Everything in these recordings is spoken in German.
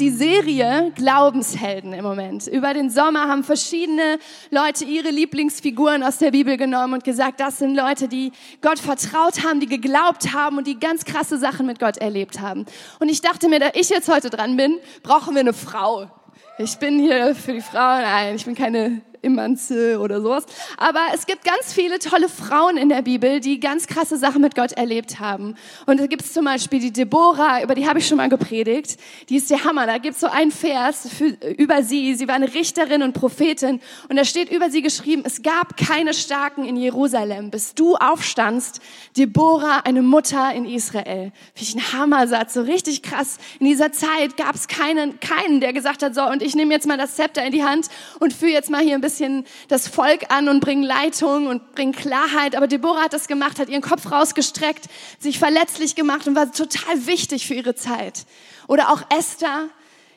Die Serie Glaubenshelden im Moment. Über den Sommer haben verschiedene Leute ihre Lieblingsfiguren aus der Bibel genommen und gesagt, das sind Leute, die Gott vertraut haben, die geglaubt haben und die ganz krasse Sachen mit Gott erlebt haben. Und ich dachte mir, da ich jetzt heute dran bin, brauchen wir eine Frau. Ich bin hier für die Frauen. Nein, ich bin keine Immanze oder sowas. Aber es gibt ganz viele tolle Frauen in der Bibel, die ganz krasse Sachen mit Gott erlebt haben. Und da gibt es zum Beispiel die Deborah, über die habe ich schon mal gepredigt. Die ist der Hammer. Da gibt es so einen Vers für, über sie. Sie war eine Richterin und Prophetin. Und da steht über sie geschrieben, es gab keine Starken in Jerusalem, bis du aufstandst. Deborah, eine Mutter in Israel. Finde ich ein Hammersatz, so richtig krass. In dieser Zeit gab es keinen, keinen, der gesagt hat, so, und ich nehme jetzt mal das Zepter in die Hand und führe jetzt mal hier ein bisschen bisschen das Volk an und bringen Leitung und bringen Klarheit. Aber Deborah hat das gemacht, hat ihren Kopf rausgestreckt, sich verletzlich gemacht und war total wichtig für ihre Zeit. Oder auch Esther.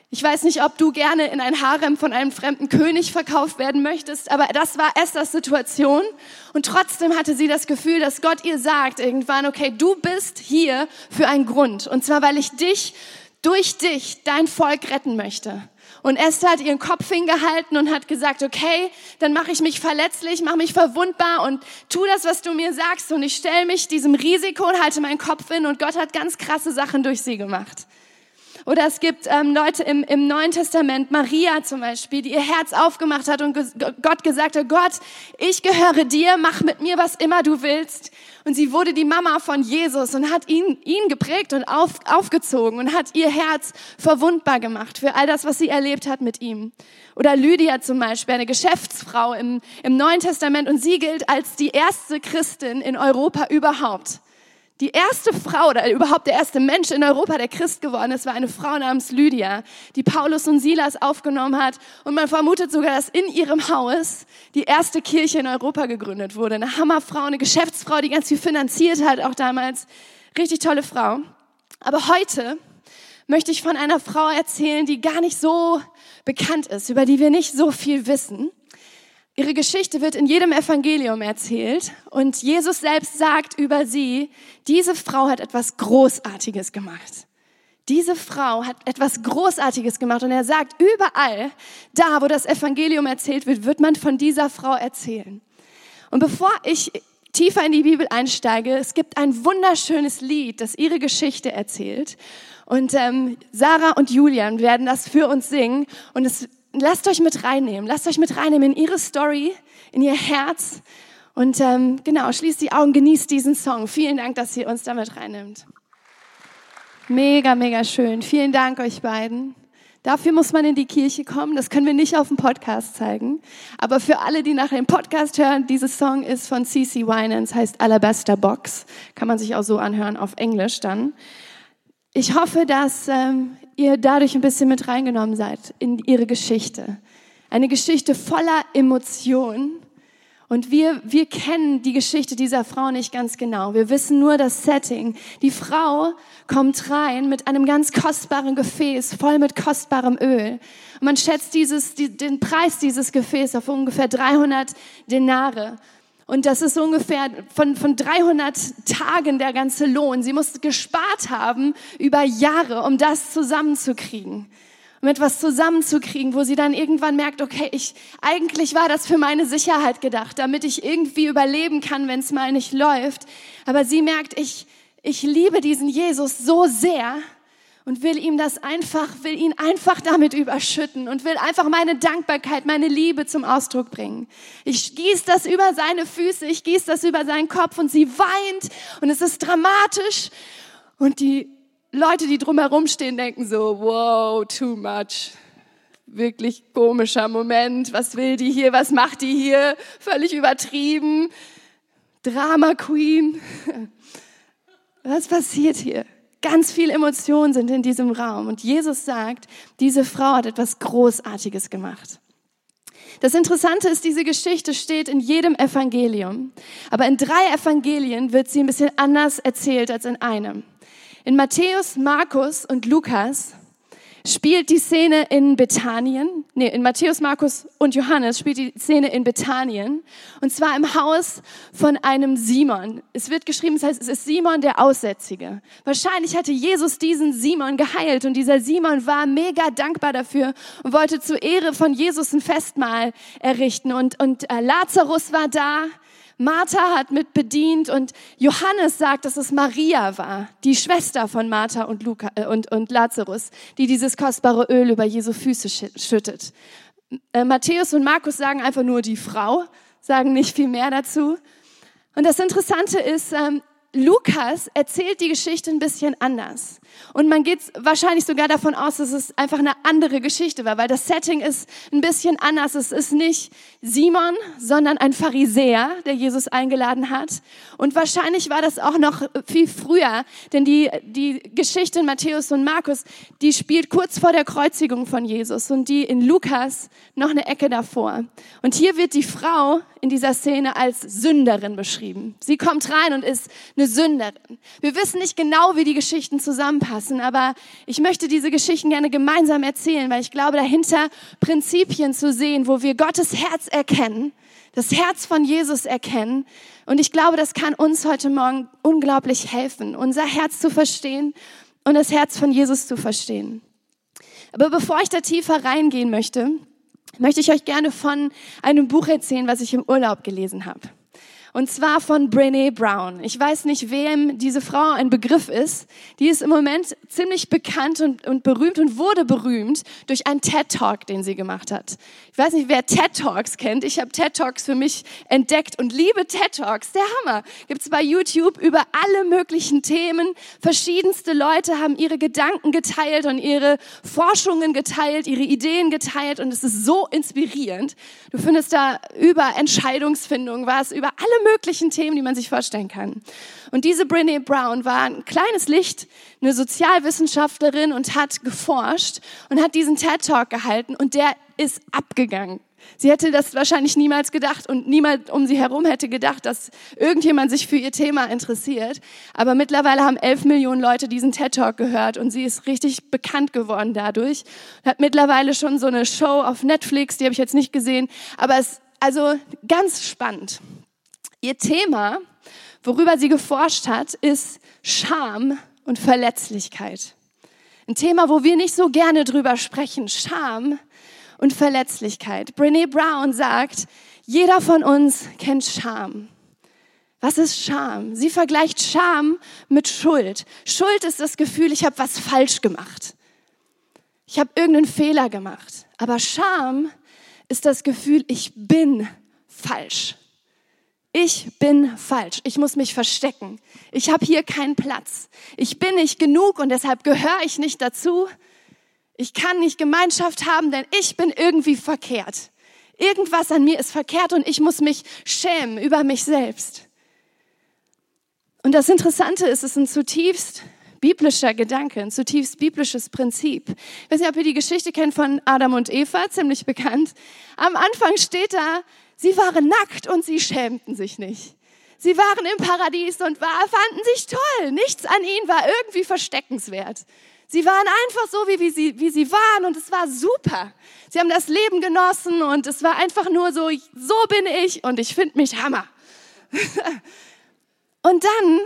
Ich weiß nicht, ob du gerne in ein Harem von einem fremden König verkauft werden möchtest, aber das war Esthers Situation. Und trotzdem hatte sie das Gefühl, dass Gott ihr sagt irgendwann, okay, du bist hier für einen Grund. Und zwar, weil ich dich, durch dich, dein Volk retten möchte. Und Esther hat ihren Kopf hingehalten und hat gesagt, okay, dann mache ich mich verletzlich, mache mich verwundbar und tu das, was du mir sagst. Und ich stelle mich diesem Risiko und halte meinen Kopf hin. Und Gott hat ganz krasse Sachen durch sie gemacht. Oder es gibt ähm, Leute im, im Neuen Testament, Maria zum Beispiel, die ihr Herz aufgemacht hat und Gott gesagt hat, Gott, ich gehöre dir, mach mit mir, was immer du willst. Und sie wurde die Mama von Jesus und hat ihn, ihn geprägt und auf, aufgezogen und hat ihr Herz verwundbar gemacht für all das, was sie erlebt hat mit ihm. Oder Lydia zum Beispiel, eine Geschäftsfrau im, im Neuen Testament und sie gilt als die erste Christin in Europa überhaupt. Die erste Frau oder überhaupt der erste Mensch in Europa, der Christ geworden ist, war eine Frau namens Lydia, die Paulus und Silas aufgenommen hat. Und man vermutet sogar, dass in ihrem Haus die erste Kirche in Europa gegründet wurde. Eine Hammerfrau, eine Geschäftsfrau, die ganz viel finanziert hat, auch damals. Richtig tolle Frau. Aber heute möchte ich von einer Frau erzählen, die gar nicht so bekannt ist, über die wir nicht so viel wissen. Ihre Geschichte wird in jedem Evangelium erzählt und Jesus selbst sagt über sie, diese Frau hat etwas Großartiges gemacht. Diese Frau hat etwas Großartiges gemacht und er sagt, überall, da wo das Evangelium erzählt wird, wird man von dieser Frau erzählen. Und bevor ich tiefer in die Bibel einsteige, es gibt ein wunderschönes Lied, das ihre Geschichte erzählt. Und ähm, Sarah und Julian werden das für uns singen. Und es lasst euch mit reinnehmen. Lasst euch mit reinnehmen in ihre Story, in ihr Herz. Und ähm, genau, schließt die Augen, genießt diesen Song. Vielen Dank, dass ihr uns damit reinnimmt. Mega, mega schön. Vielen Dank euch beiden. Dafür muss man in die Kirche kommen. Das können wir nicht auf dem Podcast zeigen. Aber für alle, die nach dem Podcast hören, dieses Song ist von CC Winans, heißt Alabaster Box. Kann man sich auch so anhören auf Englisch dann. Ich hoffe, dass ähm, ihr dadurch ein bisschen mit reingenommen seid in ihre Geschichte. Eine Geschichte voller Emotionen. Und wir, wir kennen die Geschichte dieser Frau nicht ganz genau. Wir wissen nur das Setting. Die Frau kommt rein mit einem ganz kostbaren Gefäß, voll mit kostbarem Öl. Und man schätzt dieses, die, den Preis dieses Gefäßes auf ungefähr 300 Denare. Und das ist ungefähr von, von 300 Tagen der ganze Lohn. Sie musste gespart haben über Jahre, um das zusammenzukriegen. Um etwas zusammenzukriegen, wo sie dann irgendwann merkt, okay, ich, eigentlich war das für meine Sicherheit gedacht, damit ich irgendwie überleben kann, wenn es mal nicht läuft. Aber sie merkt, ich, ich liebe diesen Jesus so sehr, und will ihm das einfach, will ihn einfach damit überschütten und will einfach meine Dankbarkeit, meine Liebe zum Ausdruck bringen. Ich gieße das über seine Füße, ich gieße das über seinen Kopf und sie weint und es ist dramatisch und die Leute, die drumherum stehen, denken so, wow, too much. Wirklich komischer Moment. Was will die hier? Was macht die hier? Völlig übertrieben. Drama Queen. Was passiert hier? Ganz viele Emotionen sind in diesem Raum. Und Jesus sagt, diese Frau hat etwas Großartiges gemacht. Das Interessante ist, diese Geschichte steht in jedem Evangelium. Aber in drei Evangelien wird sie ein bisschen anders erzählt als in einem. In Matthäus, Markus und Lukas spielt die Szene in Bethanien, nee, in Matthäus, Markus und Johannes spielt die Szene in Bethanien und zwar im Haus von einem Simon. Es wird geschrieben, das heißt, es ist Simon der Aussätzige. Wahrscheinlich hatte Jesus diesen Simon geheilt und dieser Simon war mega dankbar dafür und wollte zur Ehre von Jesus ein Festmahl errichten und, und äh, Lazarus war da, Martha hat mit bedient und Johannes sagt, dass es Maria war, die Schwester von Martha und, Luca, äh, und, und Lazarus, die dieses kostbare Öl über Jesu Füße schüttet. Äh, Matthäus und Markus sagen einfach nur die Frau, sagen nicht viel mehr dazu. Und das Interessante ist, ähm, Lukas erzählt die Geschichte ein bisschen anders. Und man geht wahrscheinlich sogar davon aus, dass es einfach eine andere Geschichte war, weil das Setting ist ein bisschen anders. Es ist nicht Simon, sondern ein Pharisäer, der Jesus eingeladen hat. Und wahrscheinlich war das auch noch viel früher, denn die, die Geschichte in Matthäus und Markus, die spielt kurz vor der Kreuzigung von Jesus und die in Lukas noch eine Ecke davor. Und hier wird die Frau in dieser Szene als Sünderin beschrieben. Sie kommt rein und ist eine Sünderin. Wir wissen nicht genau, wie die Geschichten zusammenpassen, aber ich möchte diese Geschichten gerne gemeinsam erzählen, weil ich glaube, dahinter Prinzipien zu sehen, wo wir Gottes Herz erkennen, das Herz von Jesus erkennen. Und ich glaube, das kann uns heute Morgen unglaublich helfen, unser Herz zu verstehen und das Herz von Jesus zu verstehen. Aber bevor ich da tiefer reingehen möchte, möchte ich euch gerne von einem Buch erzählen, was ich im Urlaub gelesen habe. Und zwar von Brené Brown. Ich weiß nicht, wem diese Frau ein Begriff ist. Die ist im Moment ziemlich bekannt und, und berühmt und wurde berühmt durch einen TED-Talk, den sie gemacht hat. Ich weiß nicht, wer TED-Talks kennt. Ich habe TED-Talks für mich entdeckt und liebe TED-Talks. Der Hammer. Gibt's bei YouTube über alle möglichen Themen. Verschiedenste Leute haben ihre Gedanken geteilt und ihre Forschungen geteilt, ihre Ideen geteilt und es ist so inspirierend. Du findest da über Entscheidungsfindung was, über alle möglichen Themen, die man sich vorstellen kann. Und diese Brené Brown war ein kleines Licht, eine Sozialwissenschaftlerin und hat geforscht und hat diesen TED Talk gehalten und der ist abgegangen. Sie hätte das wahrscheinlich niemals gedacht und niemand um sie herum hätte gedacht, dass irgendjemand sich für ihr Thema interessiert. Aber mittlerweile haben elf Millionen Leute diesen TED Talk gehört und sie ist richtig bekannt geworden dadurch. Hat mittlerweile schon so eine Show auf Netflix, die habe ich jetzt nicht gesehen, aber es also ganz spannend. Ihr Thema, worüber sie geforscht hat, ist Scham und Verletzlichkeit. Ein Thema, wo wir nicht so gerne drüber sprechen. Scham und Verletzlichkeit. Brene Brown sagt, jeder von uns kennt Scham. Was ist Scham? Sie vergleicht Scham mit Schuld. Schuld ist das Gefühl, ich habe was falsch gemacht. Ich habe irgendeinen Fehler gemacht. Aber Scham ist das Gefühl, ich bin falsch. Ich bin falsch. Ich muss mich verstecken. Ich habe hier keinen Platz. Ich bin nicht genug und deshalb gehöre ich nicht dazu. Ich kann nicht Gemeinschaft haben, denn ich bin irgendwie verkehrt. Irgendwas an mir ist verkehrt und ich muss mich schämen über mich selbst. Und das Interessante ist, es ist ein zutiefst biblischer Gedanke, ein zutiefst biblisches Prinzip. Ich weiß nicht, ob ihr die Geschichte kennt von Adam und Eva, ziemlich bekannt. Am Anfang steht da, Sie waren nackt und sie schämten sich nicht. Sie waren im Paradies und war, fanden sich toll. Nichts an ihnen war irgendwie versteckenswert. Sie waren einfach so, wie, wie, sie, wie sie waren und es war super. Sie haben das Leben genossen und es war einfach nur so, so bin ich und ich finde mich Hammer. und dann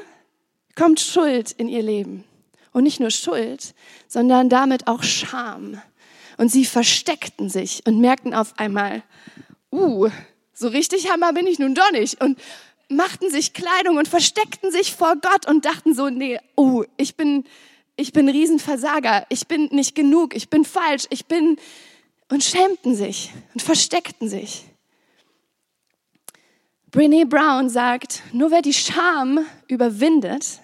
kommt Schuld in ihr Leben. Und nicht nur Schuld, sondern damit auch Scham. Und sie versteckten sich und merkten auf einmal, uh, so richtig Hammer bin ich nun doch nicht. Und machten sich Kleidung und versteckten sich vor Gott und dachten so, nee, oh, ich bin, ich bin Riesenversager, ich bin nicht genug, ich bin falsch, ich bin, und schämten sich und versteckten sich. Brene Brown sagt, nur wer die Scham überwindet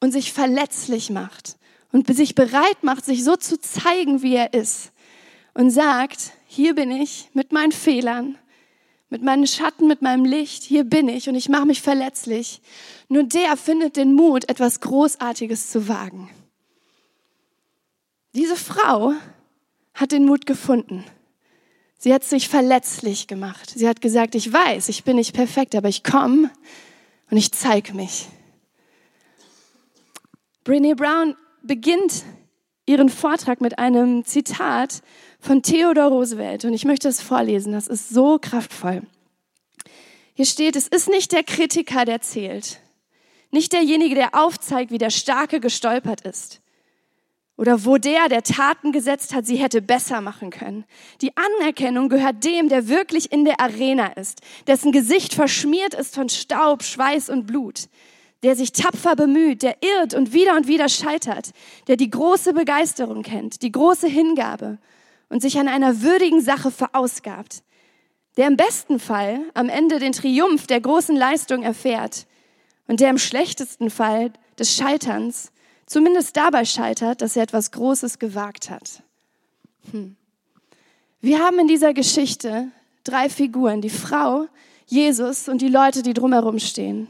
und sich verletzlich macht und sich bereit macht, sich so zu zeigen, wie er ist und sagt, hier bin ich mit meinen Fehlern, mit meinen Schatten, mit meinem Licht, hier bin ich und ich mache mich verletzlich. Nur der findet den Mut, etwas Großartiges zu wagen. Diese Frau hat den Mut gefunden. Sie hat sich verletzlich gemacht. Sie hat gesagt, ich weiß, ich bin nicht perfekt, aber ich komme und ich zeige mich. Brene Brown beginnt ihren Vortrag mit einem Zitat von Theodor Roosevelt und ich möchte es vorlesen, das ist so kraftvoll. Hier steht, es ist nicht der Kritiker, der zählt, nicht derjenige, der aufzeigt, wie der Starke gestolpert ist oder wo der, der Taten gesetzt hat, sie hätte besser machen können. Die Anerkennung gehört dem, der wirklich in der Arena ist, dessen Gesicht verschmiert ist von Staub, Schweiß und Blut, der sich tapfer bemüht, der irrt und wieder und wieder scheitert, der die große Begeisterung kennt, die große Hingabe und sich an einer würdigen Sache verausgabt, der im besten Fall am Ende den Triumph der großen Leistung erfährt und der im schlechtesten Fall des Scheiterns zumindest dabei scheitert, dass er etwas Großes gewagt hat. Hm. Wir haben in dieser Geschichte drei Figuren, die Frau, Jesus und die Leute, die drumherum stehen.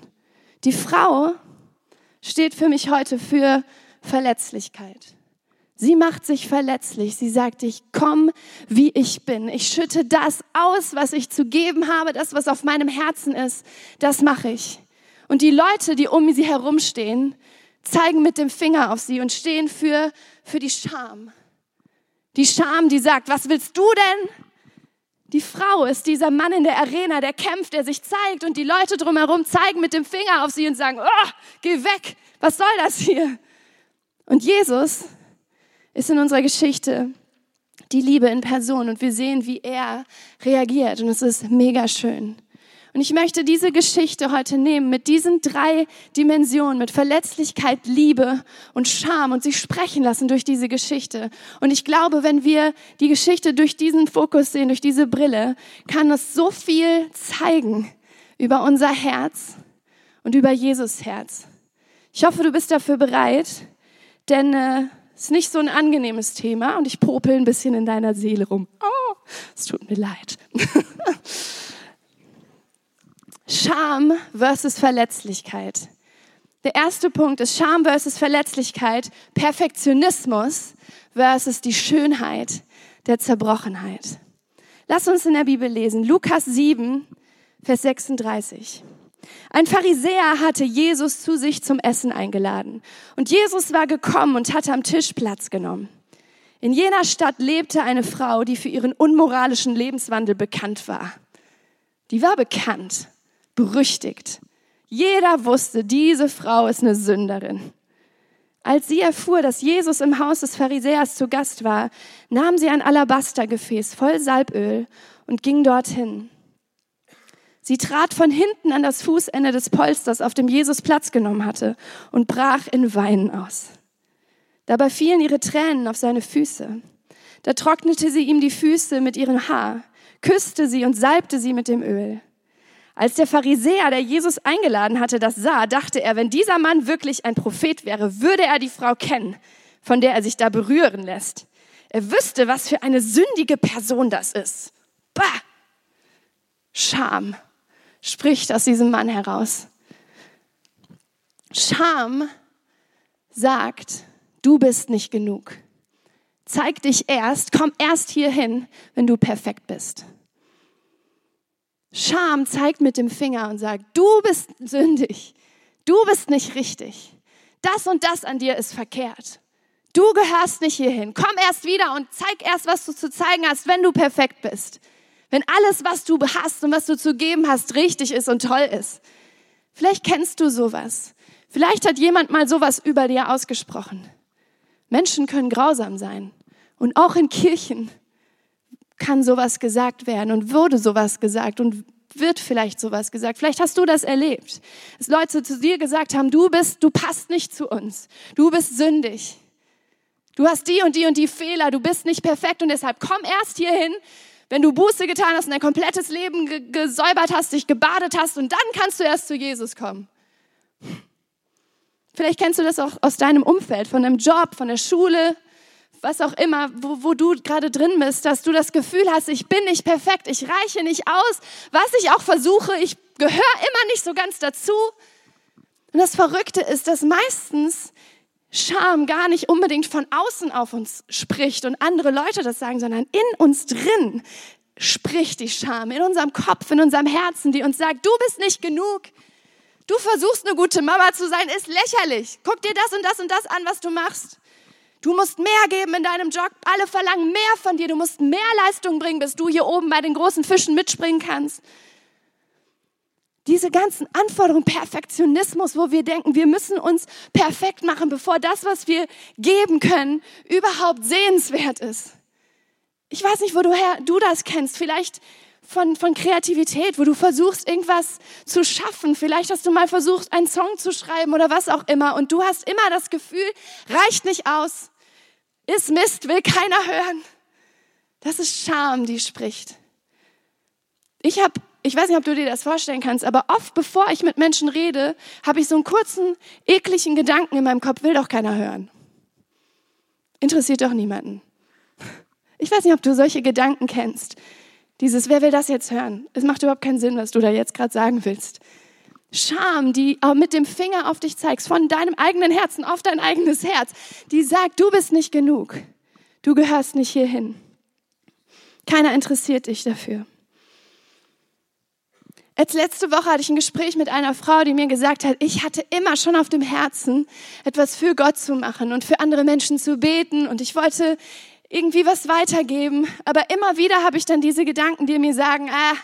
Die Frau steht für mich heute für Verletzlichkeit. Sie macht sich verletzlich. Sie sagt, ich komm, wie ich bin. Ich schütte das aus, was ich zu geben habe, das, was auf meinem Herzen ist. Das mache ich. Und die Leute, die um sie herumstehen, zeigen mit dem Finger auf sie und stehen für, für die Scham. Die Scham, die sagt, was willst du denn? Die Frau ist dieser Mann in der Arena, der kämpft, der sich zeigt und die Leute drumherum zeigen mit dem Finger auf sie und sagen, oh, geh weg, was soll das hier? Und Jesus ist in unserer Geschichte die Liebe in Person und wir sehen, wie er reagiert und es ist mega schön. Und ich möchte diese Geschichte heute nehmen mit diesen drei Dimensionen, mit Verletzlichkeit, Liebe und Scham und sie sprechen lassen durch diese Geschichte. Und ich glaube, wenn wir die Geschichte durch diesen Fokus sehen, durch diese Brille, kann es so viel zeigen über unser Herz und über Jesus Herz. Ich hoffe, du bist dafür bereit, denn äh, es ist nicht so ein angenehmes Thema und ich popel ein bisschen in deiner Seele rum. Oh, es tut mir leid. Scham versus Verletzlichkeit. Der erste Punkt ist Scham versus Verletzlichkeit, Perfektionismus versus die Schönheit der Zerbrochenheit. Lass uns in der Bibel lesen. Lukas 7, Vers 36. Ein Pharisäer hatte Jesus zu sich zum Essen eingeladen. Und Jesus war gekommen und hatte am Tisch Platz genommen. In jener Stadt lebte eine Frau, die für ihren unmoralischen Lebenswandel bekannt war. Die war bekannt berüchtigt. Jeder wusste, diese Frau ist eine Sünderin. Als sie erfuhr, dass Jesus im Haus des Pharisäers zu Gast war, nahm sie ein Alabastergefäß voll Salböl und ging dorthin. Sie trat von hinten an das Fußende des Polsters, auf dem Jesus Platz genommen hatte, und brach in Weinen aus. Dabei fielen ihre Tränen auf seine Füße. Da trocknete sie ihm die Füße mit ihrem Haar, küsste sie und salbte sie mit dem Öl. Als der Pharisäer, der Jesus eingeladen hatte, das sah, dachte er, wenn dieser Mann wirklich ein Prophet wäre, würde er die Frau kennen, von der er sich da berühren lässt. Er wüsste, was für eine sündige Person das ist. Bah! Scham spricht aus diesem Mann heraus. Scham sagt, du bist nicht genug. Zeig dich erst, komm erst hierhin, wenn du perfekt bist. Scham zeigt mit dem Finger und sagt, du bist sündig, du bist nicht richtig, das und das an dir ist verkehrt. Du gehörst nicht hierhin. Komm erst wieder und zeig erst, was du zu zeigen hast, wenn du perfekt bist. Wenn alles, was du hast und was du zu geben hast, richtig ist und toll ist. Vielleicht kennst du sowas. Vielleicht hat jemand mal sowas über dir ausgesprochen. Menschen können grausam sein. Und auch in Kirchen kann sowas gesagt werden und wurde sowas gesagt und wird vielleicht sowas gesagt. Vielleicht hast du das erlebt. Dass Leute zu dir gesagt haben, du bist, du passt nicht zu uns. Du bist sündig. Du hast die und die und die Fehler. Du bist nicht perfekt und deshalb komm erst hierhin, wenn du Buße getan hast und dein komplettes Leben ge gesäubert hast, dich gebadet hast und dann kannst du erst zu Jesus kommen. Vielleicht kennst du das auch aus deinem Umfeld, von deinem Job, von der Schule, was auch immer, wo, wo du gerade drin bist, dass du das Gefühl hast, ich bin nicht perfekt, ich reiche nicht aus, was ich auch versuche, ich gehöre immer nicht so ganz dazu. Und das Verrückte ist, dass meistens Scham gar nicht unbedingt von außen auf uns spricht und andere Leute das sagen, sondern in uns drin spricht die Scham in unserem Kopf, in unserem Herzen, die uns sagt, du bist nicht genug. Du versuchst eine gute Mama zu sein, ist lächerlich. Guck dir das und das und das an, was du machst. Du musst mehr geben in deinem Job. Alle verlangen mehr von dir. Du musst mehr Leistung bringen, bis du hier oben bei den großen Fischen mitspringen kannst. Diese ganzen Anforderungen, Perfektionismus, wo wir denken, wir müssen uns perfekt machen, bevor das, was wir geben können, überhaupt sehenswert ist. Ich weiß nicht, woher du das kennst. Vielleicht von, von Kreativität, wo du versuchst, irgendwas zu schaffen. Vielleicht hast du mal versucht, einen Song zu schreiben oder was auch immer. Und du hast immer das Gefühl, reicht nicht aus. Ist Mist, will keiner hören. Das ist Scham, die spricht. Ich habe, ich weiß nicht, ob du dir das vorstellen kannst, aber oft bevor ich mit Menschen rede, habe ich so einen kurzen, ekligen Gedanken in meinem Kopf, will doch keiner hören. Interessiert doch niemanden. Ich weiß nicht, ob du solche Gedanken kennst. Dieses, wer will das jetzt hören? Es macht überhaupt keinen Sinn, was du da jetzt gerade sagen willst. Scham, die mit dem Finger auf dich zeigst, von deinem eigenen Herzen auf dein eigenes Herz, die sagt, du bist nicht genug. Du gehörst nicht hierhin. Keiner interessiert dich dafür. Als letzte Woche hatte ich ein Gespräch mit einer Frau, die mir gesagt hat, ich hatte immer schon auf dem Herzen, etwas für Gott zu machen und für andere Menschen zu beten und ich wollte irgendwie was weitergeben, aber immer wieder habe ich dann diese Gedanken, die mir sagen, ah,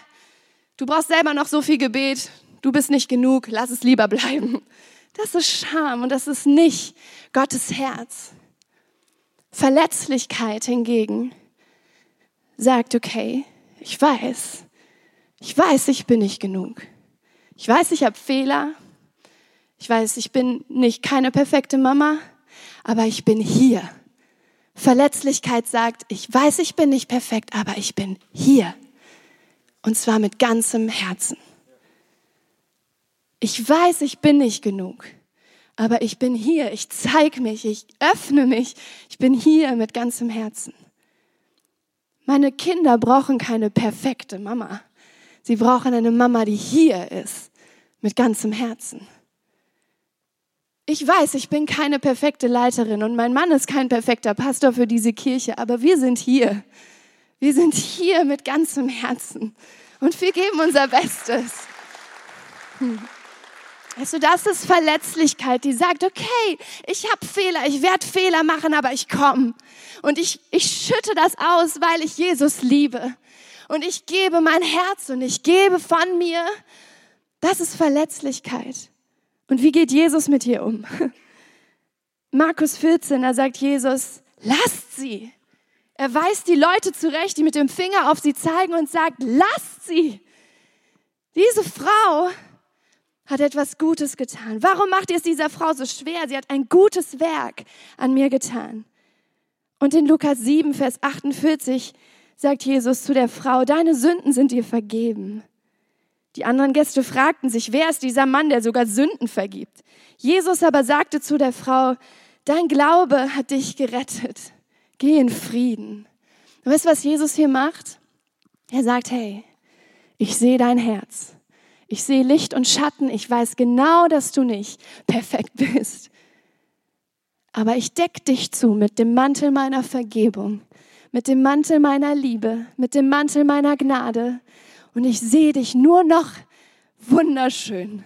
du brauchst selber noch so viel Gebet, du bist nicht genug, lass es lieber bleiben. Das ist Scham und das ist nicht Gottes Herz. Verletzlichkeit hingegen sagt, okay, ich weiß, ich weiß, ich bin nicht genug. Ich weiß, ich habe Fehler. Ich weiß, ich bin nicht keine perfekte Mama, aber ich bin hier. Verletzlichkeit sagt, ich weiß, ich bin nicht perfekt, aber ich bin hier. Und zwar mit ganzem Herzen. Ich weiß, ich bin nicht genug, aber ich bin hier, ich zeige mich, ich öffne mich, ich bin hier mit ganzem Herzen. Meine Kinder brauchen keine perfekte Mama. Sie brauchen eine Mama, die hier ist, mit ganzem Herzen. Ich weiß, ich bin keine perfekte Leiterin und mein Mann ist kein perfekter Pastor für diese Kirche, aber wir sind hier. Wir sind hier mit ganzem Herzen und wir geben unser Bestes. Hm. Weißt du, das ist Verletzlichkeit, die sagt, okay, ich habe Fehler, ich werde Fehler machen, aber ich komme. Und ich, ich schütte das aus, weil ich Jesus liebe. Und ich gebe mein Herz und ich gebe von mir. Das ist Verletzlichkeit. Und wie geht Jesus mit ihr um? Markus 14, da sagt Jesus, lasst sie. Er weist die Leute zurecht, die mit dem Finger auf sie zeigen und sagt, lasst sie. Diese Frau hat etwas Gutes getan. Warum macht ihr es dieser Frau so schwer? Sie hat ein gutes Werk an mir getan. Und in Lukas 7, Vers 48 sagt Jesus zu der Frau, deine Sünden sind dir vergeben. Die anderen Gäste fragten sich, wer ist dieser Mann, der sogar Sünden vergibt? Jesus aber sagte zu der Frau, dein Glaube hat dich gerettet. Geh in Frieden. Und weißt was Jesus hier macht? Er sagt, hey, ich sehe dein Herz. Ich sehe Licht und Schatten. Ich weiß genau, dass du nicht perfekt bist. Aber ich deck dich zu mit dem Mantel meiner Vergebung, mit dem Mantel meiner Liebe, mit dem Mantel meiner Gnade. Und ich sehe dich nur noch wunderschön.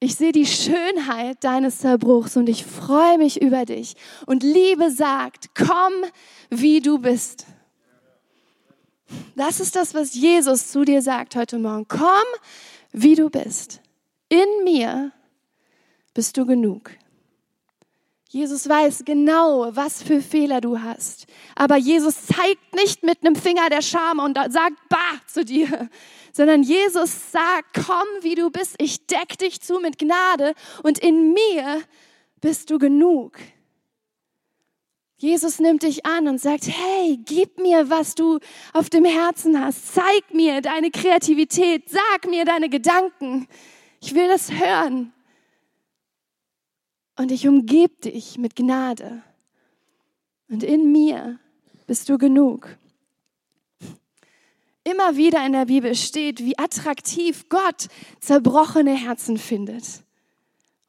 Ich sehe die Schönheit deines Zerbruchs und ich freue mich über dich. Und Liebe sagt, komm, wie du bist. Das ist das, was Jesus zu dir sagt heute Morgen. Komm, wie du bist. In mir bist du genug. Jesus weiß genau, was für Fehler du hast. Aber Jesus zeigt nicht mit einem Finger der Scham und sagt, bah, zu dir, sondern Jesus sagt, komm, wie du bist. Ich deck dich zu mit Gnade und in mir bist du genug. Jesus nimmt dich an und sagt, hey, gib mir, was du auf dem Herzen hast. Zeig mir deine Kreativität. Sag mir deine Gedanken. Ich will das hören. Und ich umgebe dich mit Gnade. Und in mir bist du genug. Immer wieder in der Bibel steht, wie attraktiv Gott zerbrochene Herzen findet.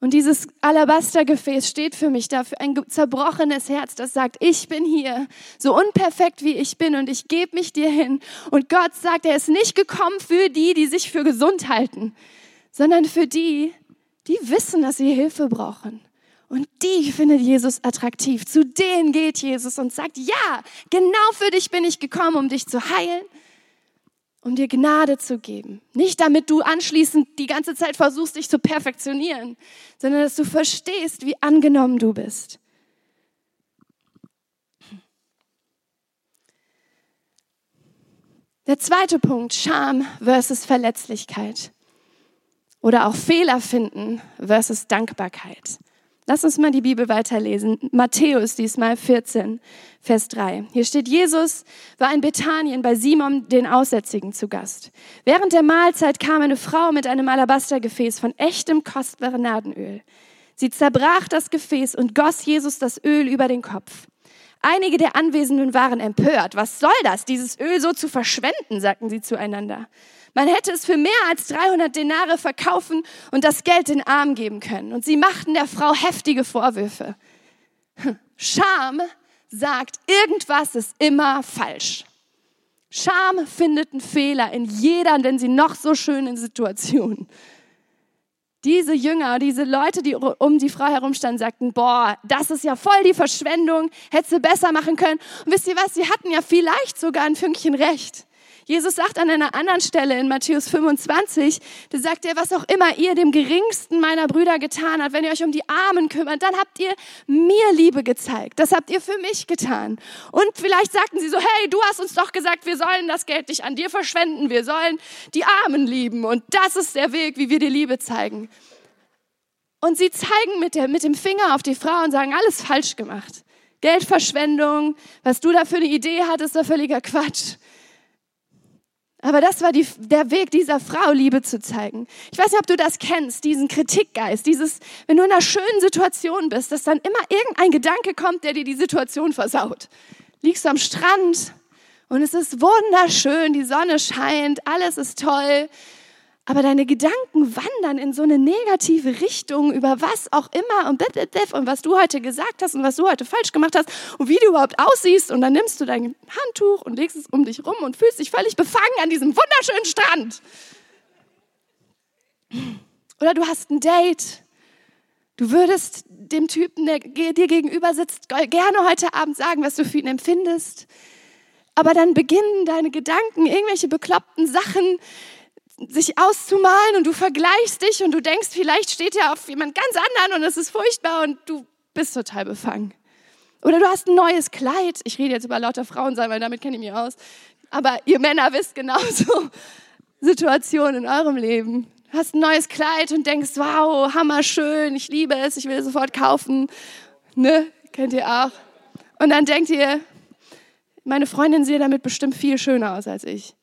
Und dieses Alabastergefäß steht für mich dafür ein zerbrochenes Herz, das sagt, ich bin hier, so unperfekt wie ich bin und ich gebe mich dir hin. Und Gott sagt, er ist nicht gekommen für die, die sich für gesund halten, sondern für die, die wissen, dass sie Hilfe brauchen. Und die findet Jesus attraktiv. Zu denen geht Jesus und sagt, ja, genau für dich bin ich gekommen, um dich zu heilen, um dir Gnade zu geben. Nicht damit du anschließend die ganze Zeit versuchst, dich zu perfektionieren, sondern dass du verstehst, wie angenommen du bist. Der zweite Punkt, Scham versus Verletzlichkeit. Oder auch Fehler finden versus Dankbarkeit. Lass uns mal die Bibel weiterlesen. Matthäus diesmal 14, Vers 3. Hier steht, Jesus war in Bethanien bei Simon den Aussätzigen zu Gast. Während der Mahlzeit kam eine Frau mit einem Alabastergefäß von echtem kostbaren Nadenöl. Sie zerbrach das Gefäß und goss Jesus das Öl über den Kopf. Einige der Anwesenden waren empört. Was soll das, dieses Öl so zu verschwenden, sagten sie zueinander. Man hätte es für mehr als 300 Denare verkaufen und das Geld den Armen geben können. Und sie machten der Frau heftige Vorwürfe. Scham sagt, irgendwas ist immer falsch. Scham findet einen Fehler in jeder, denn sie noch so schönen Situation. Diese Jünger, diese Leute, die um die Frau herumstanden, sagten, boah, das ist ja voll die Verschwendung, hätte sie besser machen können. Und wisst ihr was, sie hatten ja vielleicht sogar ein Fünkchen recht. Jesus sagt an einer anderen Stelle in Matthäus 25, da sagt er, was auch immer ihr dem geringsten meiner Brüder getan habt, wenn ihr euch um die Armen kümmert, dann habt ihr mir Liebe gezeigt. Das habt ihr für mich getan. Und vielleicht sagten sie so, hey, du hast uns doch gesagt, wir sollen das Geld nicht an dir verschwenden, wir sollen die Armen lieben. Und das ist der Weg, wie wir dir Liebe zeigen. Und sie zeigen mit, der, mit dem Finger auf die Frau und sagen, alles falsch gemacht. Geldverschwendung, was du da für eine Idee hattest, ist völliger Quatsch. Aber das war die, der Weg dieser Frau, Liebe zu zeigen. Ich weiß nicht, ob du das kennst, diesen Kritikgeist, dieses, wenn du in einer schönen Situation bist, dass dann immer irgendein Gedanke kommt, der dir die Situation versaut. Liegst du am Strand und es ist wunderschön, die Sonne scheint, alles ist toll aber deine Gedanken wandern in so eine negative Richtung über was auch immer und, und was du heute gesagt hast und was du heute falsch gemacht hast und wie du überhaupt aussiehst. Und dann nimmst du dein Handtuch und legst es um dich rum und fühlst dich völlig befangen an diesem wunderschönen Strand. Oder du hast ein Date. Du würdest dem Typen, der dir gegenüber sitzt, gerne heute Abend sagen, was du für ihn empfindest. Aber dann beginnen deine Gedanken, irgendwelche bekloppten Sachen sich auszumalen und du vergleichst dich und du denkst, vielleicht steht er auf jemand ganz anderen und es ist furchtbar und du bist total befangen. Oder du hast ein neues Kleid. Ich rede jetzt über lauter Frauen sein, weil damit kenne ich mich aus. Aber ihr Männer wisst genauso Situationen in eurem Leben. Du hast ein neues Kleid und denkst, wow, hammerschön, ich liebe es, ich will es sofort kaufen. Ne? Kennt ihr auch. Und dann denkt ihr, meine Freundin sieht damit bestimmt viel schöner aus als ich.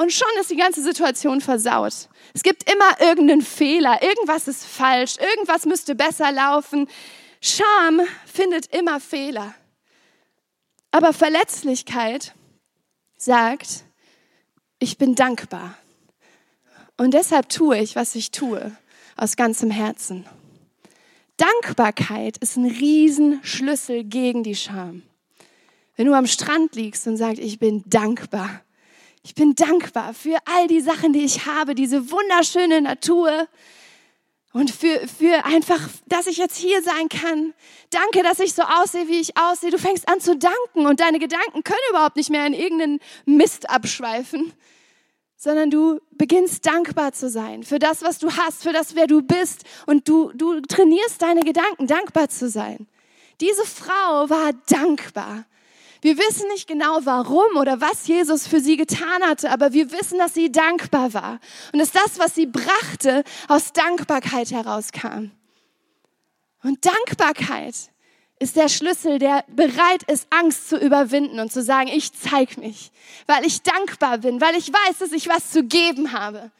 Und schon ist die ganze Situation versaut. Es gibt immer irgendeinen Fehler, irgendwas ist falsch, irgendwas müsste besser laufen. Scham findet immer Fehler. Aber Verletzlichkeit sagt, ich bin dankbar. Und deshalb tue ich, was ich tue, aus ganzem Herzen. Dankbarkeit ist ein Riesenschlüssel gegen die Scham. Wenn du am Strand liegst und sagst, ich bin dankbar, ich bin dankbar für all die Sachen, die ich habe, diese wunderschöne Natur und für, für einfach, dass ich jetzt hier sein kann. Danke, dass ich so aussehe, wie ich aussehe. Du fängst an zu danken und deine Gedanken können überhaupt nicht mehr in irgendeinen Mist abschweifen, sondern du beginnst dankbar zu sein für das, was du hast, für das, wer du bist und du, du trainierst deine Gedanken, dankbar zu sein. Diese Frau war dankbar. Wir wissen nicht genau warum oder was Jesus für sie getan hatte, aber wir wissen, dass sie dankbar war und dass das, was sie brachte, aus Dankbarkeit herauskam. Und Dankbarkeit ist der Schlüssel, der bereit ist, Angst zu überwinden und zu sagen, ich zeig mich, weil ich dankbar bin, weil ich weiß, dass ich was zu geben habe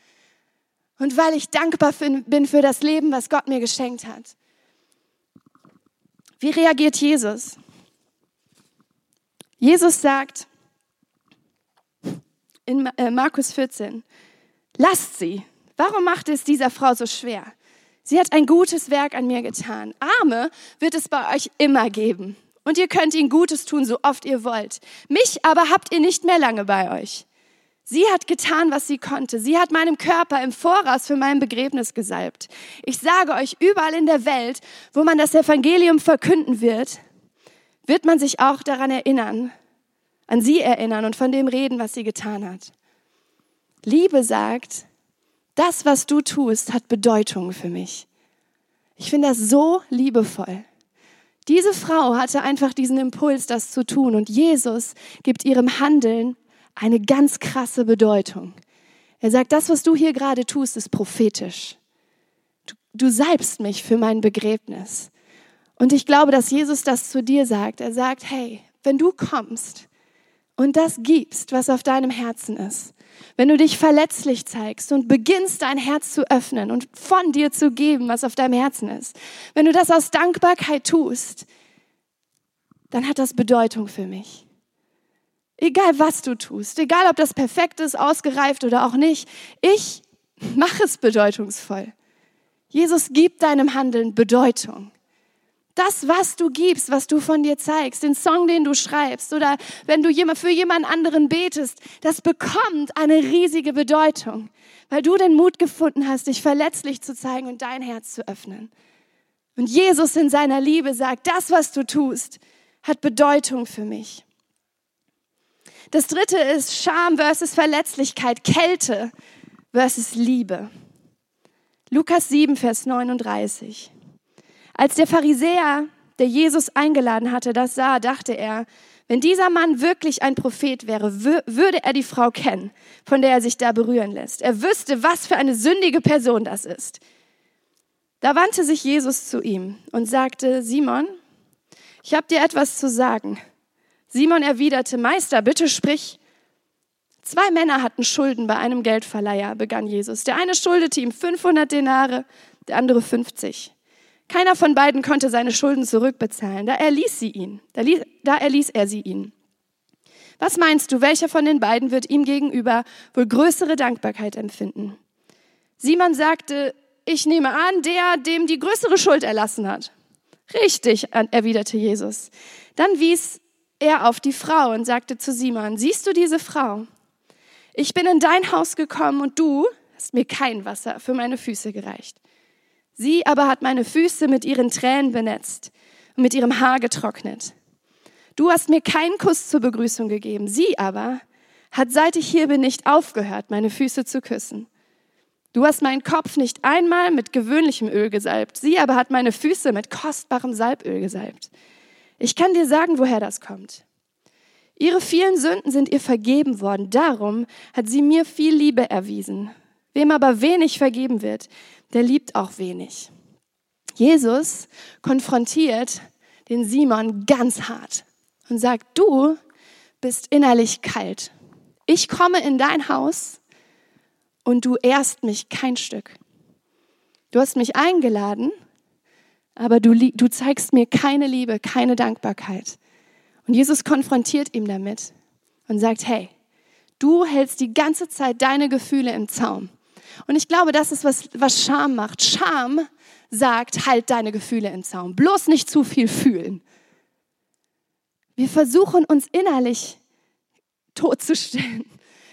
und weil ich dankbar bin für das Leben, was Gott mir geschenkt hat. Wie reagiert Jesus? Jesus sagt in äh, Markus 14, lasst sie. Warum macht es dieser Frau so schwer? Sie hat ein gutes Werk an mir getan. Arme wird es bei euch immer geben. Und ihr könnt ihnen Gutes tun, so oft ihr wollt. Mich aber habt ihr nicht mehr lange bei euch. Sie hat getan, was sie konnte. Sie hat meinem Körper im Voraus für mein Begräbnis gesalbt. Ich sage euch, überall in der Welt, wo man das Evangelium verkünden wird, wird man sich auch daran erinnern, an sie erinnern und von dem reden, was sie getan hat. Liebe sagt, das, was du tust, hat Bedeutung für mich. Ich finde das so liebevoll. Diese Frau hatte einfach diesen Impuls, das zu tun. Und Jesus gibt ihrem Handeln eine ganz krasse Bedeutung. Er sagt, das, was du hier gerade tust, ist prophetisch. Du, du salbst mich für mein Begräbnis. Und ich glaube, dass Jesus das zu dir sagt. Er sagt, hey, wenn du kommst und das gibst, was auf deinem Herzen ist, wenn du dich verletzlich zeigst und beginnst dein Herz zu öffnen und von dir zu geben, was auf deinem Herzen ist, wenn du das aus Dankbarkeit tust, dann hat das Bedeutung für mich. Egal was du tust, egal ob das perfekt ist, ausgereift oder auch nicht, ich mache es bedeutungsvoll. Jesus gibt deinem Handeln Bedeutung. Das, was du gibst, was du von dir zeigst, den Song, den du schreibst oder wenn du für jemand anderen betest, das bekommt eine riesige Bedeutung, weil du den Mut gefunden hast, dich verletzlich zu zeigen und dein Herz zu öffnen. Und Jesus in seiner Liebe sagt, das, was du tust, hat Bedeutung für mich. Das dritte ist Scham versus Verletzlichkeit, Kälte versus Liebe. Lukas 7, Vers 39. Als der Pharisäer, der Jesus eingeladen hatte, das sah, dachte er, wenn dieser Mann wirklich ein Prophet wäre, würde er die Frau kennen, von der er sich da berühren lässt. Er wüsste, was für eine sündige Person das ist. Da wandte sich Jesus zu ihm und sagte, Simon, ich habe dir etwas zu sagen. Simon erwiderte, Meister, bitte sprich. Zwei Männer hatten Schulden bei einem Geldverleiher, begann Jesus. Der eine schuldete ihm 500 Denare, der andere 50. Keiner von beiden konnte seine Schulden zurückbezahlen. Da erließ sie ihn. Da, ließ, da erließ er sie ihn. Was meinst du, welcher von den beiden wird ihm gegenüber wohl größere Dankbarkeit empfinden? Simon sagte, ich nehme an, der, dem die größere Schuld erlassen hat. Richtig, erwiderte Jesus. Dann wies er auf die Frau und sagte zu Simon, siehst du diese Frau? Ich bin in dein Haus gekommen und du hast mir kein Wasser für meine Füße gereicht. Sie aber hat meine Füße mit ihren Tränen benetzt und mit ihrem Haar getrocknet. Du hast mir keinen Kuss zur Begrüßung gegeben. Sie aber hat, seit ich hier bin, nicht aufgehört, meine Füße zu küssen. Du hast meinen Kopf nicht einmal mit gewöhnlichem Öl gesalbt. Sie aber hat meine Füße mit kostbarem Salböl gesalbt. Ich kann dir sagen, woher das kommt. Ihre vielen Sünden sind ihr vergeben worden. Darum hat sie mir viel Liebe erwiesen. Wem aber wenig vergeben wird, der liebt auch wenig. Jesus konfrontiert den Simon ganz hart und sagt, du bist innerlich kalt. Ich komme in dein Haus und du ehrst mich kein Stück. Du hast mich eingeladen aber du, du zeigst mir keine Liebe, keine Dankbarkeit. Und Jesus konfrontiert ihn damit und sagt, hey, du hältst die ganze Zeit deine Gefühle im Zaum. Und ich glaube, das ist, was, was Scham macht. Scham sagt, halt deine Gefühle im Zaum. Bloß nicht zu viel fühlen. Wir versuchen uns innerlich totzustellen.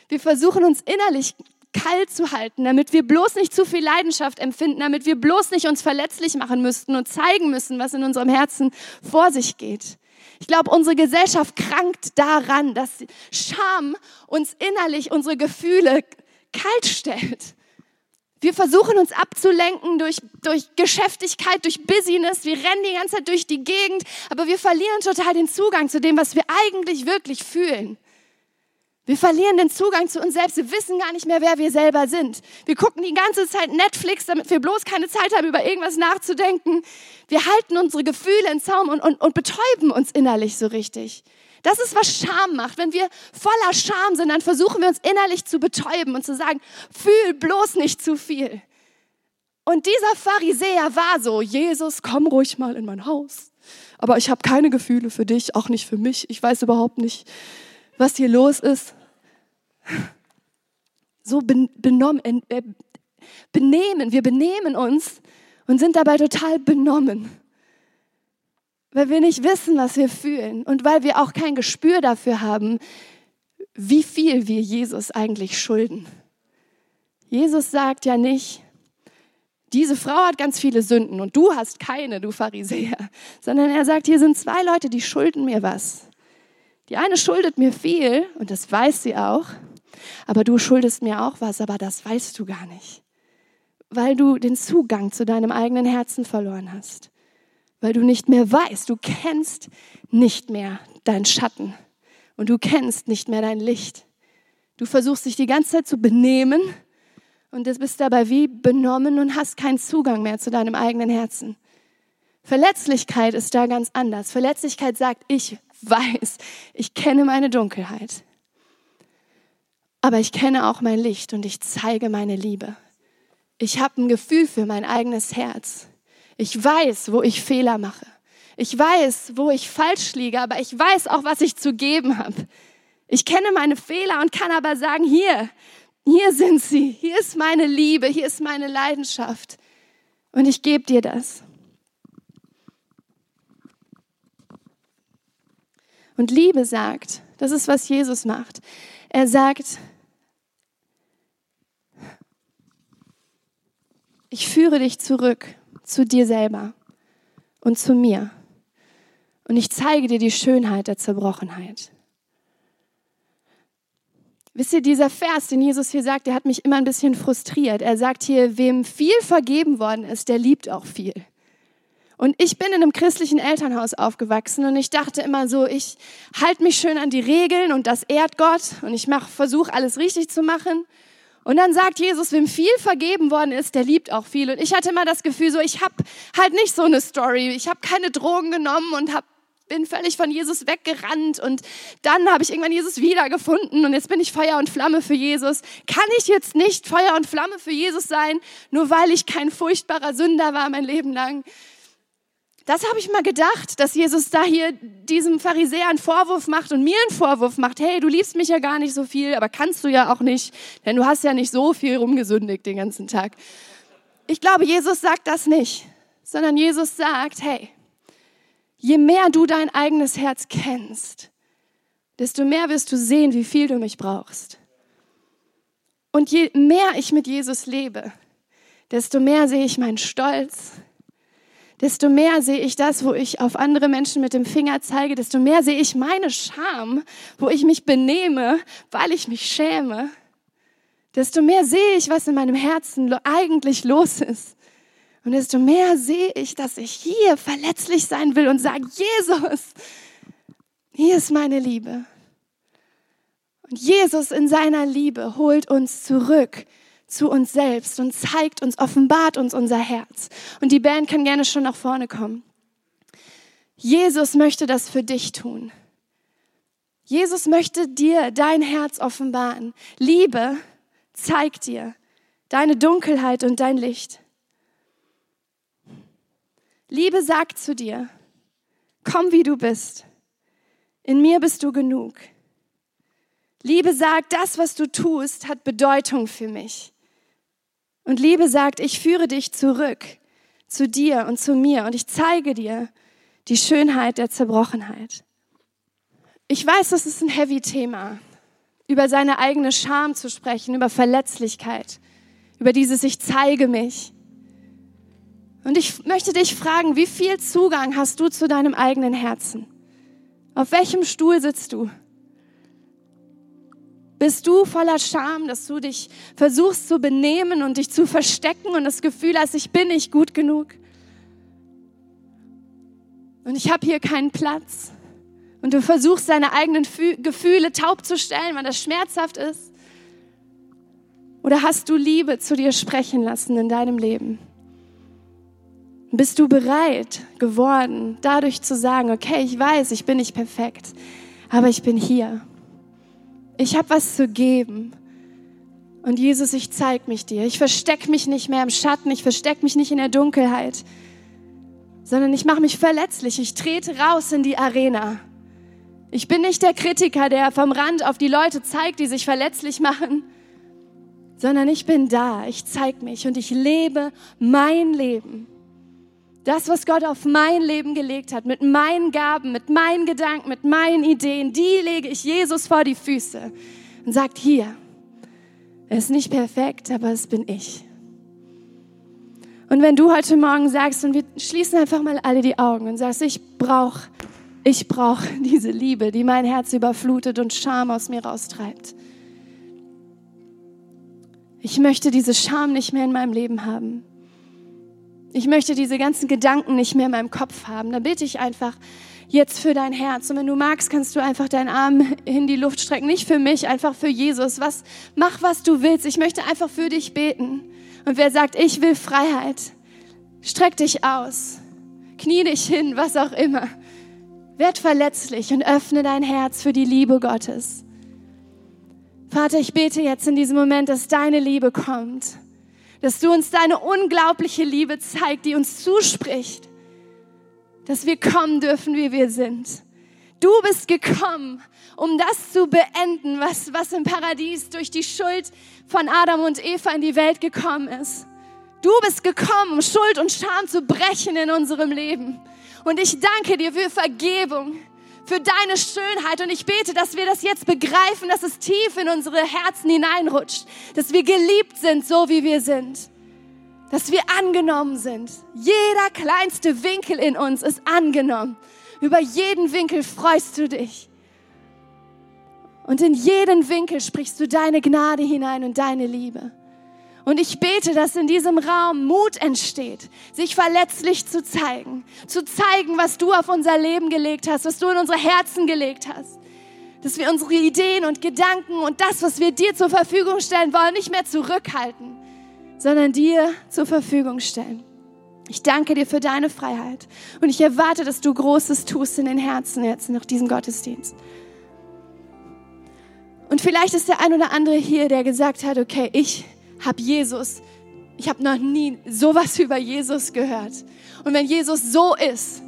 Wir versuchen uns innerlich kalt zu halten, damit wir bloß nicht zu viel Leidenschaft empfinden, damit wir bloß nicht uns verletzlich machen müssten und zeigen müssen, was in unserem Herzen vor sich geht. Ich glaube, unsere Gesellschaft krankt daran, dass Scham uns innerlich unsere Gefühle kalt stellt. Wir versuchen uns abzulenken durch, durch Geschäftigkeit, durch Business. Wir rennen die ganze Zeit durch die Gegend, aber wir verlieren total den Zugang zu dem, was wir eigentlich wirklich fühlen. Wir verlieren den Zugang zu uns selbst. Wir wissen gar nicht mehr, wer wir selber sind. Wir gucken die ganze Zeit Netflix, damit wir bloß keine Zeit haben, über irgendwas nachzudenken. Wir halten unsere Gefühle in Zaum und, und, und betäuben uns innerlich so richtig. Das ist, was Scham macht. Wenn wir voller Scham sind, dann versuchen wir uns innerlich zu betäuben und zu sagen, fühl bloß nicht zu viel. Und dieser Pharisäer war so, Jesus, komm ruhig mal in mein Haus. Aber ich habe keine Gefühle für dich, auch nicht für mich. Ich weiß überhaupt nicht, was hier los ist so benommen, äh, benehmen, wir benehmen uns und sind dabei total benommen, weil wir nicht wissen, was wir fühlen und weil wir auch kein Gespür dafür haben, wie viel wir Jesus eigentlich schulden. Jesus sagt ja nicht, diese Frau hat ganz viele Sünden und du hast keine, du Pharisäer, sondern er sagt, hier sind zwei Leute, die schulden mir was. Die eine schuldet mir viel und das weiß sie auch, aber du schuldest mir auch was, aber das weißt du gar nicht, weil du den Zugang zu deinem eigenen Herzen verloren hast, weil du nicht mehr weißt, du kennst nicht mehr deinen Schatten und du kennst nicht mehr dein Licht. Du versuchst dich die ganze Zeit zu benehmen und bist dabei wie benommen und hast keinen Zugang mehr zu deinem eigenen Herzen. Verletzlichkeit ist da ganz anders. Verletzlichkeit sagt, ich weiß, ich kenne meine Dunkelheit, aber ich kenne auch mein Licht und ich zeige meine Liebe. Ich habe ein Gefühl für mein eigenes Herz. Ich weiß, wo ich Fehler mache. Ich weiß, wo ich falsch liege, aber ich weiß auch, was ich zu geben habe. Ich kenne meine Fehler und kann aber sagen, hier, hier sind sie, hier ist meine Liebe, hier ist meine Leidenschaft und ich gebe dir das. Und Liebe sagt, das ist, was Jesus macht. Er sagt, ich führe dich zurück zu dir selber und zu mir und ich zeige dir die Schönheit der Zerbrochenheit. Wisst ihr, dieser Vers, den Jesus hier sagt, der hat mich immer ein bisschen frustriert. Er sagt hier, wem viel vergeben worden ist, der liebt auch viel. Und ich bin in einem christlichen Elternhaus aufgewachsen und ich dachte immer so, ich halte mich schön an die Regeln und das ehrt Gott und ich versuche alles richtig zu machen. Und dann sagt Jesus, wem viel vergeben worden ist, der liebt auch viel. Und ich hatte immer das Gefühl so, ich habe halt nicht so eine Story. Ich habe keine Drogen genommen und hab, bin völlig von Jesus weggerannt und dann habe ich irgendwann Jesus wiedergefunden und jetzt bin ich Feuer und Flamme für Jesus. Kann ich jetzt nicht Feuer und Flamme für Jesus sein, nur weil ich kein furchtbarer Sünder war mein Leben lang? Das habe ich mal gedacht, dass Jesus da hier diesem Pharisäer einen Vorwurf macht und mir einen Vorwurf macht. Hey, du liebst mich ja gar nicht so viel, aber kannst du ja auch nicht, denn du hast ja nicht so viel rumgesündigt den ganzen Tag. Ich glaube, Jesus sagt das nicht, sondern Jesus sagt, hey, je mehr du dein eigenes Herz kennst, desto mehr wirst du sehen, wie viel du mich brauchst. Und je mehr ich mit Jesus lebe, desto mehr sehe ich meinen Stolz, desto mehr sehe ich das, wo ich auf andere Menschen mit dem Finger zeige, desto mehr sehe ich meine Scham, wo ich mich benehme, weil ich mich schäme, desto mehr sehe ich, was in meinem Herzen eigentlich los ist. Und desto mehr sehe ich, dass ich hier verletzlich sein will und sage, Jesus, hier ist meine Liebe. Und Jesus in seiner Liebe holt uns zurück zu uns selbst und zeigt uns, offenbart uns unser Herz. Und die Band kann gerne schon nach vorne kommen. Jesus möchte das für dich tun. Jesus möchte dir dein Herz offenbaren. Liebe zeigt dir deine Dunkelheit und dein Licht. Liebe sagt zu dir, komm wie du bist. In mir bist du genug. Liebe sagt, das, was du tust, hat Bedeutung für mich. Und Liebe sagt, ich führe dich zurück zu dir und zu mir und ich zeige dir die Schönheit der Zerbrochenheit. Ich weiß, das ist ein heavy Thema, über seine eigene Scham zu sprechen, über Verletzlichkeit, über dieses Ich zeige mich. Und ich möchte dich fragen, wie viel Zugang hast du zu deinem eigenen Herzen? Auf welchem Stuhl sitzt du? Bist du voller Scham, dass du dich versuchst zu benehmen und dich zu verstecken und das Gefühl hast, ich bin nicht gut genug? Und ich habe hier keinen Platz. Und du versuchst deine eigenen Gefühle taub zu stellen, weil das schmerzhaft ist. Oder hast du Liebe zu dir sprechen lassen in deinem Leben? Bist du bereit geworden, dadurch zu sagen, okay, ich weiß, ich bin nicht perfekt, aber ich bin hier. Ich habe was zu geben. Und Jesus, ich zeig mich dir. Ich verstecke mich nicht mehr im Schatten, ich verstecke mich nicht in der Dunkelheit, sondern ich mache mich verletzlich. Ich trete raus in die Arena. Ich bin nicht der Kritiker, der vom Rand auf die Leute zeigt, die sich verletzlich machen, sondern ich bin da. Ich zeig mich und ich lebe mein Leben Das, was Gott auf mein Leben gelegt hat, mit meinen Gaben, mit meinen Gedanken, mit meinen Ideen, die lege ich Jesus vor die Füße und sagt, hier, er ist nicht perfekt, aber es bin ich. Und wenn du heute Morgen sagst, und wir schließen einfach mal alle die Augen und sagst, ich brauche ich brauch diese Liebe, die mein Herz überflutet und Scham aus mir raustreibt. Ich möchte diese Scham nicht mehr in meinem Leben haben. Ich möchte diese ganzen Gedanken nicht mehr in meinem Kopf haben. Dann bitte ich einfach jetzt für dein Herz. Und wenn du magst, kannst du einfach deinen Arm in die Luft strecken. Nicht für mich, einfach für Jesus. Was, mach, was du willst. Ich möchte einfach für dich beten. Und wer sagt, ich will Freiheit, streck dich aus. Knie dich hin, was auch immer. Werd verletzlich und öffne dein Herz für die Liebe Gottes. Vater, ich bete jetzt in diesem Moment, dass deine Liebe kommt dass du uns deine unglaubliche Liebe zeigst, die uns zuspricht, dass wir kommen dürfen, wie wir sind. Du bist gekommen, um das zu beenden, was, was im Paradies durch die Schuld von Adam und Eva in die Welt gekommen ist. Du bist gekommen, um Schuld und Scham zu brechen in unserem Leben. Und ich danke dir für Vergebung für deine Schönheit. Und ich bete, dass wir das jetzt begreifen, dass es tief in unsere Herzen hineinrutscht, dass wir geliebt sind, so wie wir sind, dass wir angenommen sind. Jeder kleinste Winkel in uns ist angenommen. Über jeden Winkel freust du dich. Und in jeden Winkel sprichst du deine Gnade hinein und deine Liebe. Und ich bete, dass in diesem Raum Mut entsteht, sich verletzlich zu zeigen, zu zeigen, was du auf unser Leben gelegt hast, was du in unsere Herzen gelegt hast. Dass wir unsere Ideen und Gedanken und das, was wir dir zur Verfügung stellen wollen, nicht mehr zurückhalten, sondern dir zur Verfügung stellen. Ich danke dir für deine Freiheit und ich erwarte, dass du Großes tust in den Herzen jetzt nach diesem Gottesdienst. Und vielleicht ist der ein oder andere hier, der gesagt hat, okay, ich habe Jesus, ich habe noch nie sowas über Jesus gehört. Und wenn Jesus so ist,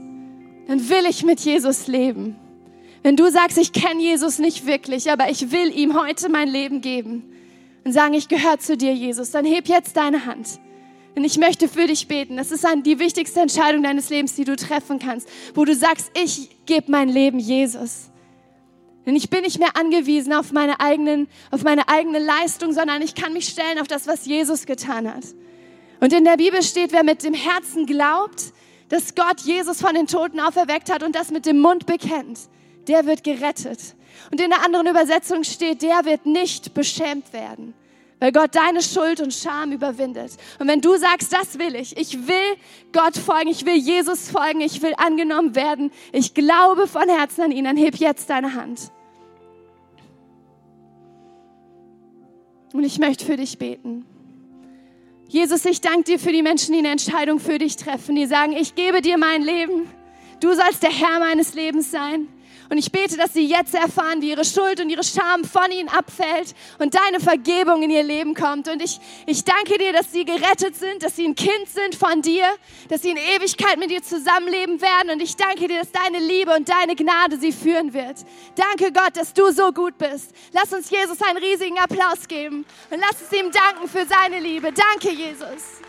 dann will ich mit Jesus leben. Wenn du sagst, ich kenne Jesus nicht wirklich, aber ich will ihm heute mein Leben geben und sagen, ich gehöre zu dir, Jesus, dann heb jetzt deine Hand. Denn ich möchte für dich beten. Das ist die wichtigste Entscheidung deines Lebens, die du treffen kannst, wo du sagst, ich gebe mein Leben Jesus. Denn ich bin nicht mehr angewiesen auf meine, eigenen, auf meine eigene Leistung, sondern ich kann mich stellen auf das, was Jesus getan hat. Und in der Bibel steht, wer mit dem Herzen glaubt, dass Gott Jesus von den Toten auferweckt hat und das mit dem Mund bekennt, der wird gerettet. Und in der anderen Übersetzung steht, der wird nicht beschämt werden, weil Gott deine Schuld und Scham überwindet. Und wenn du sagst, das will ich, ich will Gott folgen, ich will Jesus folgen, ich will angenommen werden, ich glaube von Herzen an ihn, dann heb jetzt deine Hand. Und ich möchte für dich beten. Jesus, ich danke dir für die Menschen, die eine Entscheidung für dich treffen, die sagen, ich gebe dir mein Leben. Du sollst der Herr meines Lebens sein. Und ich bete, dass sie jetzt erfahren, wie ihre Schuld und ihre Scham von ihnen abfällt und deine Vergebung in ihr Leben kommt. Und ich, ich danke dir, dass sie gerettet sind, dass sie ein Kind sind von dir, dass sie in Ewigkeit mit dir zusammenleben werden. Und ich danke dir, dass deine Liebe und deine Gnade sie führen wird. Danke Gott, dass du so gut bist. Lass uns Jesus einen riesigen Applaus geben und lass uns ihm danken für seine Liebe. Danke, Jesus.